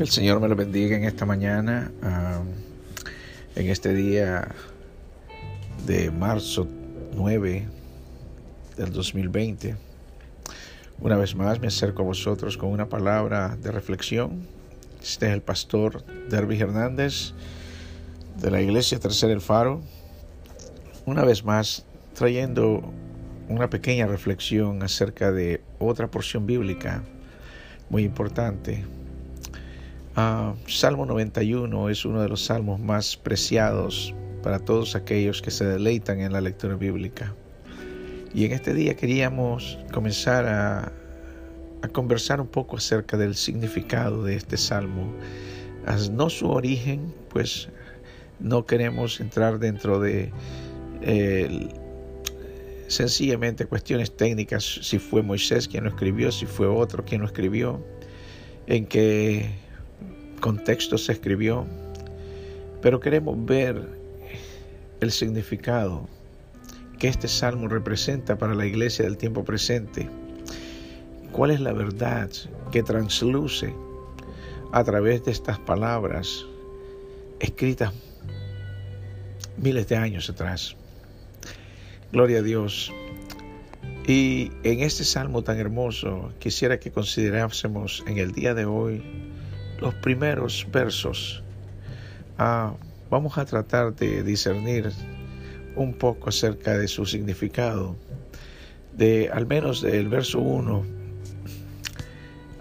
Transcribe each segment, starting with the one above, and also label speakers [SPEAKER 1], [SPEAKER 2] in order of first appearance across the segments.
[SPEAKER 1] Que el Señor me lo bendiga en esta mañana, en este día de marzo 9 del 2020. Una vez más me acerco a vosotros con una palabra de reflexión. Este es el pastor Derby Hernández de la iglesia Tercer El Faro. Una vez más trayendo una pequeña reflexión acerca de otra porción bíblica muy importante Ah, Salmo 91 es uno de los salmos más preciados para todos aquellos que se deleitan en la lectura bíblica. Y en este día queríamos comenzar a, conversar un poco acerca del significado de este salmo. no su origen, pues no queremos entrar dentro de sencillamente cuestiones técnicas, si fue Moisés quien lo escribió, si fue otro quien lo escribió, en que contexto se escribió, pero queremos ver el significado que este salmo representa para la iglesia del tiempo presente. ¿Cuál es la verdad que transluce a través de estas palabras escritas miles de años atrás? Gloria a Dios. Y en este salmo tan hermoso quisiera que considerásemos en el día de hoy los primeros versos, ah, vamos a tratar de discernir un poco acerca de su significado, de al menos del verso 1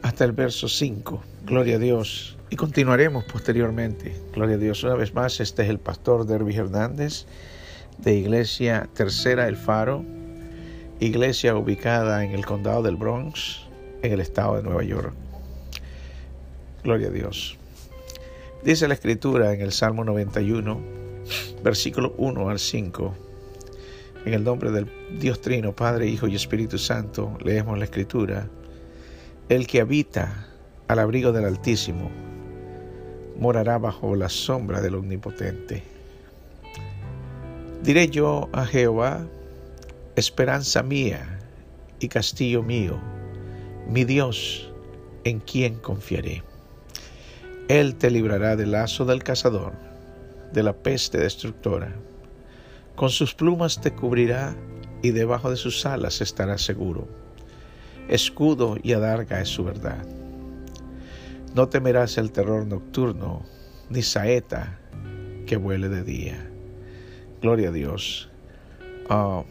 [SPEAKER 1] hasta el verso 5. Gloria a Dios. Y continuaremos posteriormente. Gloria a Dios. Una vez más, este es el pastor Derby Hernández de Iglesia Tercera El Faro, iglesia ubicada en el condado del Bronx, en el estado de Nueva York. Gloria a Dios. Dice la escritura en el Salmo 91, versículo 1 al 5. En el nombre del Dios Trino, Padre, Hijo y Espíritu Santo, leemos la escritura. El que habita al abrigo del Altísimo morará bajo la sombra del Omnipotente. Diré yo a Jehová, esperanza mía y castillo mío, mi Dios, en quien confiaré. Él te librará del lazo del cazador, de la peste destructora. Con sus plumas te cubrirá y debajo de sus alas estarás seguro. Escudo y adarga es su verdad. No temerás el terror nocturno, ni saeta que vuele de día. Gloria a Dios. Ah,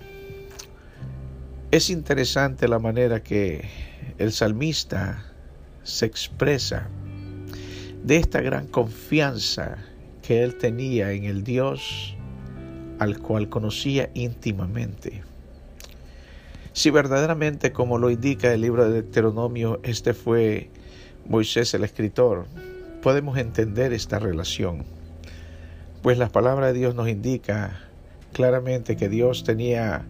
[SPEAKER 1] es interesante la manera que el salmista se expresa de esta gran confianza que él tenía en el Dios al cual conocía íntimamente. Si verdaderamente, como lo indica el libro de Deuteronomio, este fue Moisés el escritor, podemos entender esta relación, pues la palabra de Dios nos indica claramente que Dios tenía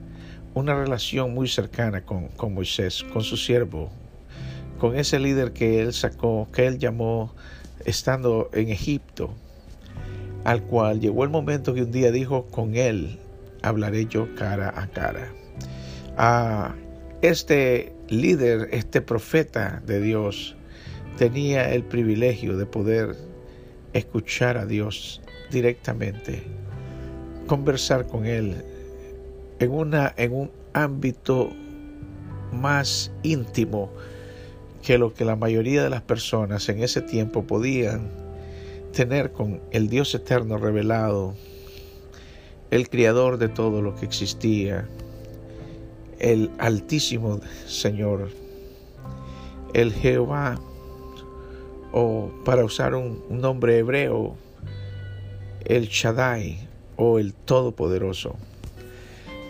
[SPEAKER 1] una relación muy cercana con, con Moisés, con su siervo, con ese líder que él sacó, que él llamó estando en Egipto, al cual llegó el momento que un día dijo, con él hablaré yo cara a cara. A este líder, este profeta de Dios, tenía el privilegio de poder escuchar a Dios directamente, conversar con Él en, una, en un ámbito más íntimo que lo que la mayoría de las personas en ese tiempo podían tener con el Dios eterno revelado, el creador de todo lo que existía, el altísimo Señor, el Jehová, o para usar un, nombre hebreo, el Shaddai o el Todopoderoso.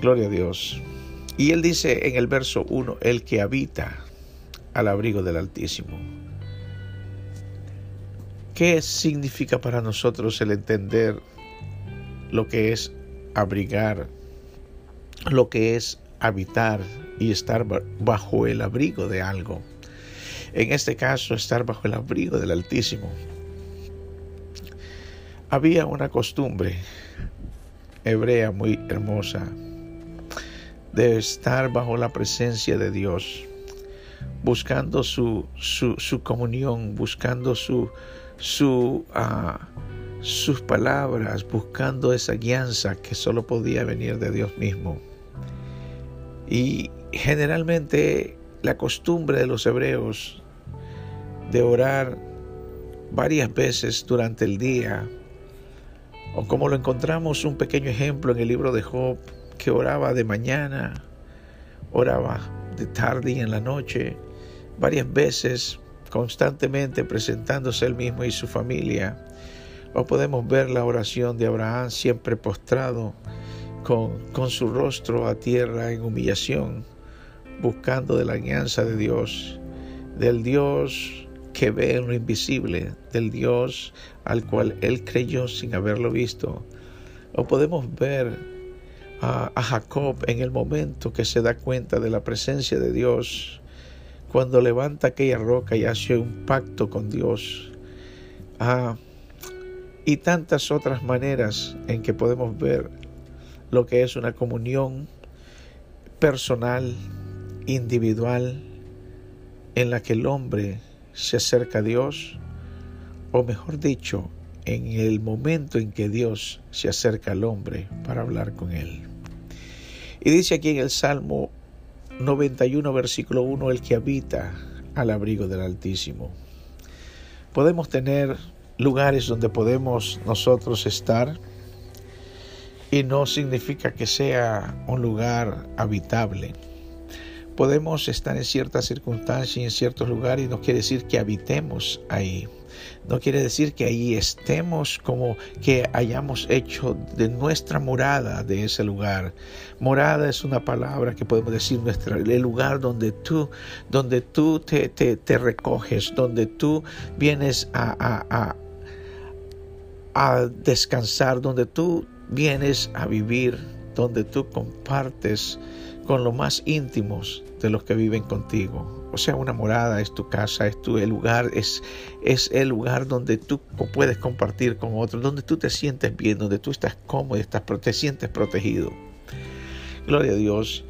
[SPEAKER 1] Gloria a Dios. Y él dice en el verso 1, el que habita al abrigo del Altísimo. ¿Qué significa para nosotros el entender lo que es abrigar, lo que es habitar y estar bajo el abrigo de algo? En este caso, estar bajo el abrigo del Altísimo. Había una costumbre hebrea muy hermosa de estar bajo la presencia de Dios buscando su, su, comunión, buscando su, su, ah, sus palabras, buscando esa guianza que solo podía venir de Dios mismo. Y generalmente la costumbre de los hebreos de orar varias veces durante el día, o como lo encontramos un pequeño ejemplo en el libro de Job, que oraba de mañana, oraba de tarde y en la noche, varias veces, constantemente presentándose él mismo y su familia. O podemos ver la oración de Abraham siempre postrado, con, con su rostro a tierra en humillación, buscando de la alianza de Dios, del Dios que ve en lo invisible, del Dios al cual él creyó sin haberlo visto. O podemos ver a, Jacob en el momento que se da cuenta de la presencia de Dios, cuando levanta aquella roca y hace un pacto con Dios. Ah, y tantas otras maneras en que podemos ver lo que es una comunión personal, individual, en la que el hombre se acerca a Dios, o mejor dicho, en el momento en que Dios se acerca al hombre para hablar con él. Y dice aquí en el Salmo 91, versículo 1, el que habita al abrigo del Altísimo. Podemos tener lugares donde podemos nosotros estar y no significa que sea un lugar habitable. Podemos estar en ciertas circunstancias y en ciertos lugares y no quiere decir que habitemos ahí. No quiere decir que ahí estemos como que hayamos hecho de nuestra morada de ese lugar. Morada es una palabra que podemos decir nuestra, el lugar donde tú, donde tú te, te, recoges, donde tú vienes a, a, a descansar, donde tú vienes a vivir, donde tú compartes con los más íntimos de los que viven contigo. O sea, una morada es tu casa, es tu el lugar, es, es el lugar donde tú puedes compartir con otros, donde tú te sientes bien, donde tú estás cómodo, estás, te sientes protegido. Gloria a Dios.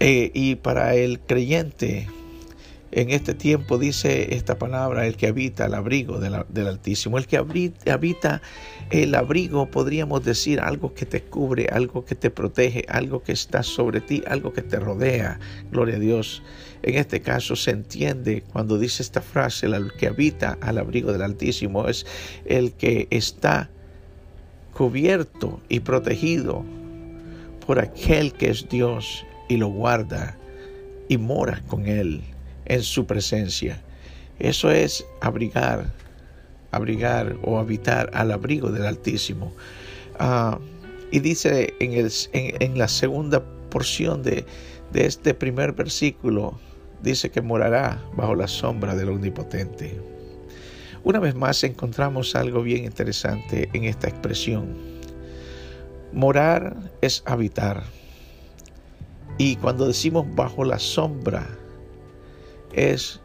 [SPEAKER 1] Eh, y para el creyente, en este tiempo dice esta palabra, el que habita el abrigo del Altísimo, el que habita el abrigo, podríamos decir algo que te cubre, algo que te protege, algo que está sobre ti, algo que te rodea. Gloria a Dios. En este caso se entiende cuando dice esta frase, el que habita al abrigo del Altísimo es el que está cubierto y protegido por aquel que es Dios y lo guarda y mora con él en su presencia. Eso es abrigar, abrigar o habitar al abrigo del Altísimo. Ah, y dice en, el, en, la segunda porción de, de este primer versículo, dice que morará bajo la sombra del Omnipotente. Una vez más encontramos algo bien interesante en esta expresión. Morar es habitar. Y cuando decimos bajo la sombra es,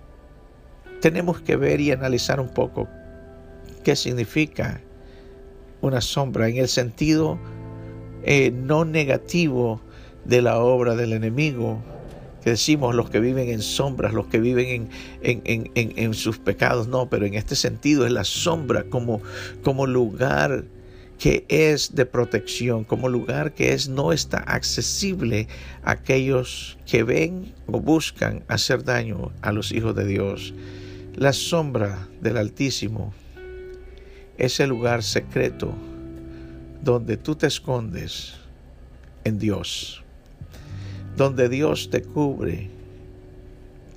[SPEAKER 1] tenemos que ver y analizar un poco qué significa una sombra en el sentido eh, no negativo de la obra del enemigo, que decimos los que viven en sombras, los que viven en, en, en, en, sus pecados, no, pero en este sentido es la sombra como, como lugar que es de protección, como lugar que es no está accesible a aquellos que ven o buscan hacer daño a los hijos de Dios. La sombra del Altísimo es el lugar secreto donde tú te escondes en Dios, donde Dios te cubre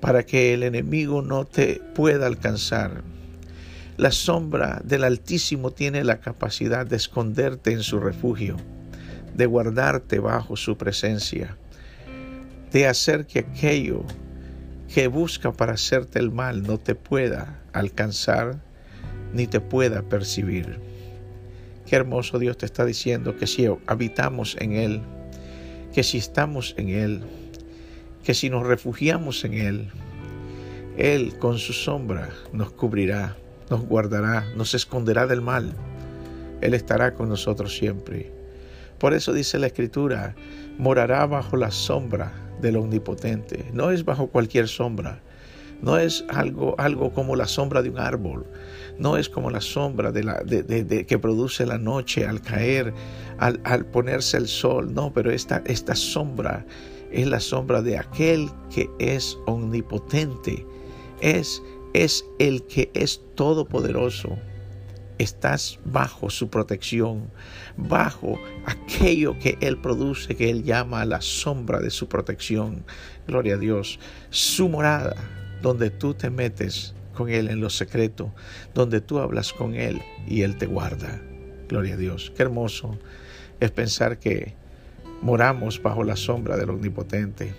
[SPEAKER 1] para que el enemigo no te pueda alcanzar la sombra del Altísimo tiene la capacidad de esconderte en su refugio, de guardarte bajo su presencia, de hacer que aquello que busca para hacerte el mal no te pueda alcanzar ni te pueda percibir. Qué hermoso Dios te está diciendo que si habitamos en Él, que si estamos en Él, que si nos refugiamos en Él, Él con su sombra nos cubrirá nos guardará, nos esconderá del mal. Él estará con nosotros siempre. Por eso dice la Escritura, morará bajo la sombra del Omnipotente. No es bajo cualquier sombra, no es algo, algo como la sombra de un árbol, no es como la sombra de la, de, que produce la noche al caer, al, al, ponerse el sol, no, pero esta, esta sombra es la sombra de aquel que es omnipotente, es, es el que es todopoderoso. Estás bajo su protección, bajo aquello que Él produce, que Él llama la sombra de su protección. Gloria a Dios. Su morada, donde tú te metes con Él en lo secreto, donde tú hablas con Él y Él te guarda. Gloria a Dios. Qué hermoso es pensar que moramos bajo la sombra del Omnipotente.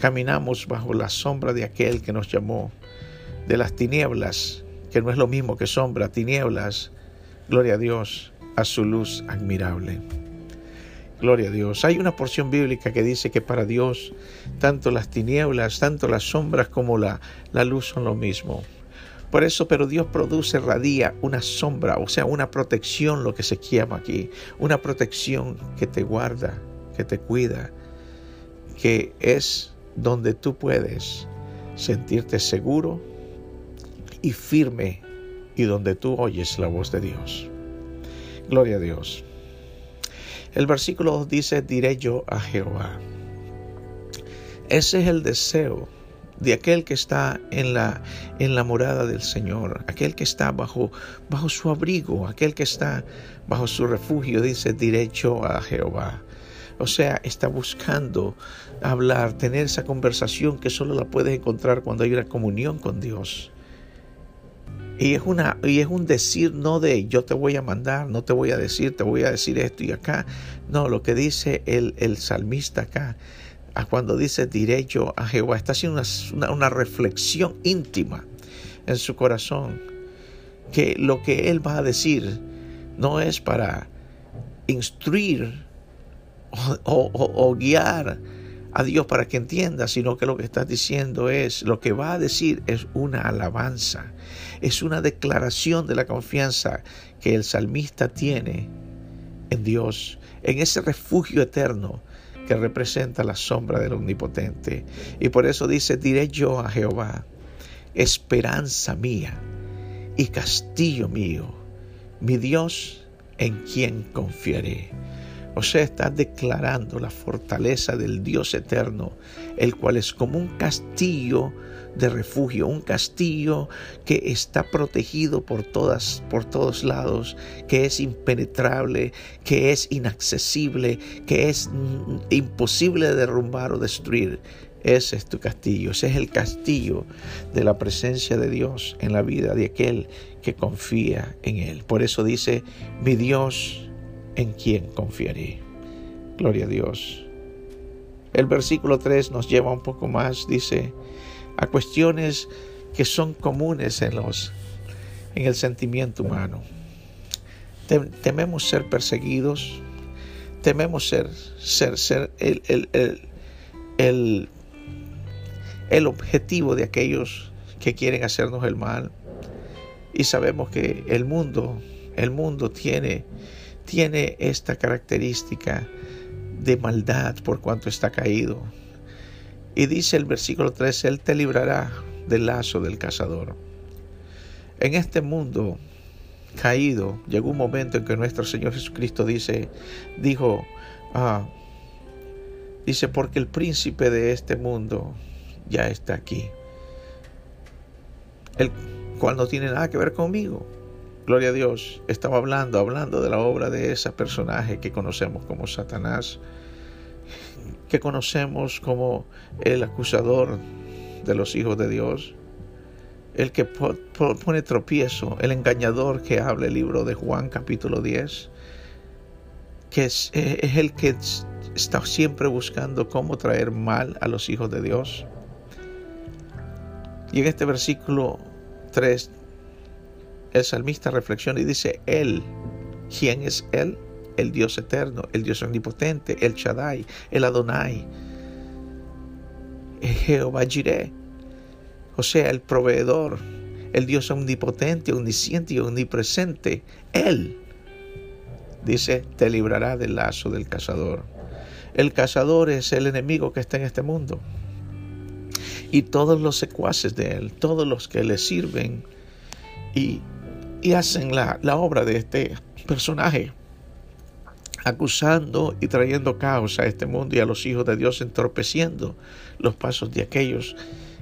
[SPEAKER 1] Caminamos bajo la sombra de aquel que nos llamó de las tinieblas, que no es lo mismo que sombra, tinieblas. Gloria a Dios, a su luz admirable. Gloria a Dios. Hay una porción bíblica que dice que para Dios tanto las tinieblas, tanto las sombras como la, la luz son lo mismo. Por eso, pero Dios produce, radía una sombra, o sea, una protección, lo que se llama aquí, una protección que te guarda, que te cuida, que es donde tú puedes sentirte seguro y firme y donde tú oyes la voz de Dios. Gloria a Dios. El versículo 2 dice, diré yo a Jehová. Ese es el deseo de aquel que está en la, en la morada del Señor, aquel que está bajo, bajo su abrigo, aquel que está bajo su refugio, dice, diré yo a Jehová. O sea, está buscando hablar, tener esa conversación que solo la puedes encontrar cuando hay una comunión con Dios. Y es, una, y es un decir no de yo te voy a mandar, no te voy a decir, te voy a decir esto y acá. No, lo que dice el, el salmista acá, cuando dice diré yo a Jehová, está haciendo una, una, reflexión íntima en su corazón. Que lo que él va a decir no es para instruir o, guiar a Dios para que entienda, sino que lo que está diciendo es, lo que va a decir es una alabanza, es una declaración de la confianza que el salmista tiene en Dios, en ese refugio eterno que representa la sombra del Omnipotente. Y por eso dice, diré yo a Jehová, esperanza mía y castillo mío, mi Dios en quien confiaré. O sea, está declarando la fortaleza del Dios eterno, el cual es como un castillo de refugio, un castillo que está protegido por todas por todos lados, que es impenetrable, que es inaccesible, que es imposible de derrumbar o destruir. Ese es tu castillo, ese es el castillo de la presencia de Dios en la vida de aquel que confía en él. Por eso dice, mi Dios en quien confiaré. Gloria a Dios. El versículo 3 nos lleva un poco más, dice, a cuestiones que son comunes en los en el sentimiento humano. Tememos ser perseguidos, tememos ser, ser, ser el, el, el, el objetivo de aquellos que quieren hacernos el mal. Y sabemos que el mundo, el mundo tiene tiene esta característica de maldad por cuanto está caído. Y dice el versículo 3, Él te librará del lazo del cazador. En este mundo caído, llegó un momento en que nuestro Señor Jesucristo dice, dijo, ah, dice, porque el príncipe de este mundo ya está aquí, el cual no tiene nada que ver conmigo. Gloria a Dios, estaba hablando, hablando de la obra de ese personaje que conocemos como Satanás, que conocemos como el acusador de los hijos de Dios, el que pone tropiezo, el engañador que habla el libro de Juan capítulo 10, que es, es el que está siempre buscando cómo traer mal a los hijos de Dios. Y en este versículo 3 el salmista reflexiona y dice, Él, ¿quién es Él? El Dios eterno, el Dios omnipotente, el Shaddai, el Adonai, el Jehová Jireh, o sea, el proveedor, el Dios omnipotente, omnisciente y omnipresente, Él, dice, te librará del lazo del cazador. El cazador es el enemigo que está en este mundo. y todos los secuaces de él, todos los que le sirven y, y hacen la, la obra de este personaje, acusando y trayendo caos a este mundo y a los hijos de Dios, entorpeciendo los pasos de aquellos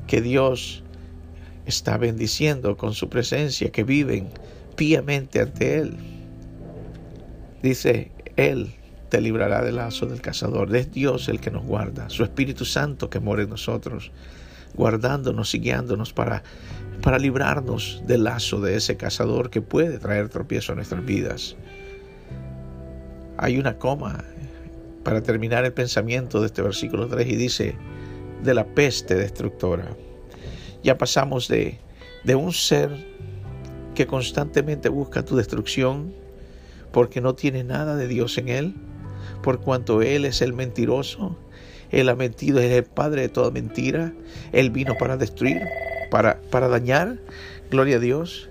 [SPEAKER 1] que Dios está bendiciendo con su presencia, que viven piamente ante Él. Dice, Él te librará del lazo del cazador. Es Dios el que nos guarda, su Espíritu Santo que mora en nosotros, guardándonos y guiándonos para, para librarnos del lazo de ese cazador que puede traer tropiezo a nuestras vidas. Hay una coma para terminar el pensamiento de este versículo 3 y dice, de la peste destructora. Ya pasamos de, de un ser que constantemente busca tu destrucción porque no tiene nada de Dios en él, por cuanto Él es el mentiroso, Él ha mentido, es el padre de toda mentira, Él vino para destruir, para, para dañar, gloria a Dios.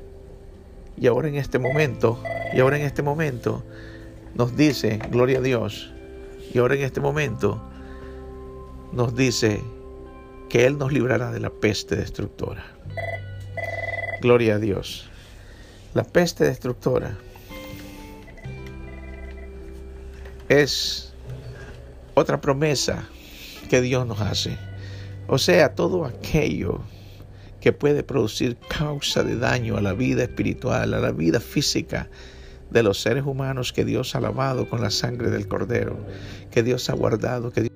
[SPEAKER 1] Y ahora en este momento, y ahora en este momento nos dice, gloria a Dios, y ahora en este momento nos dice que Él nos librará de la peste destructora. Gloria a Dios. La peste destructora es otra promesa que Dios nos hace. O sea, todo aquello que puede producir causa de daño a la vida espiritual, a la vida física de los seres humanos que Dios ha lavado con la sangre del Cordero, que Dios ha guardado, que Dios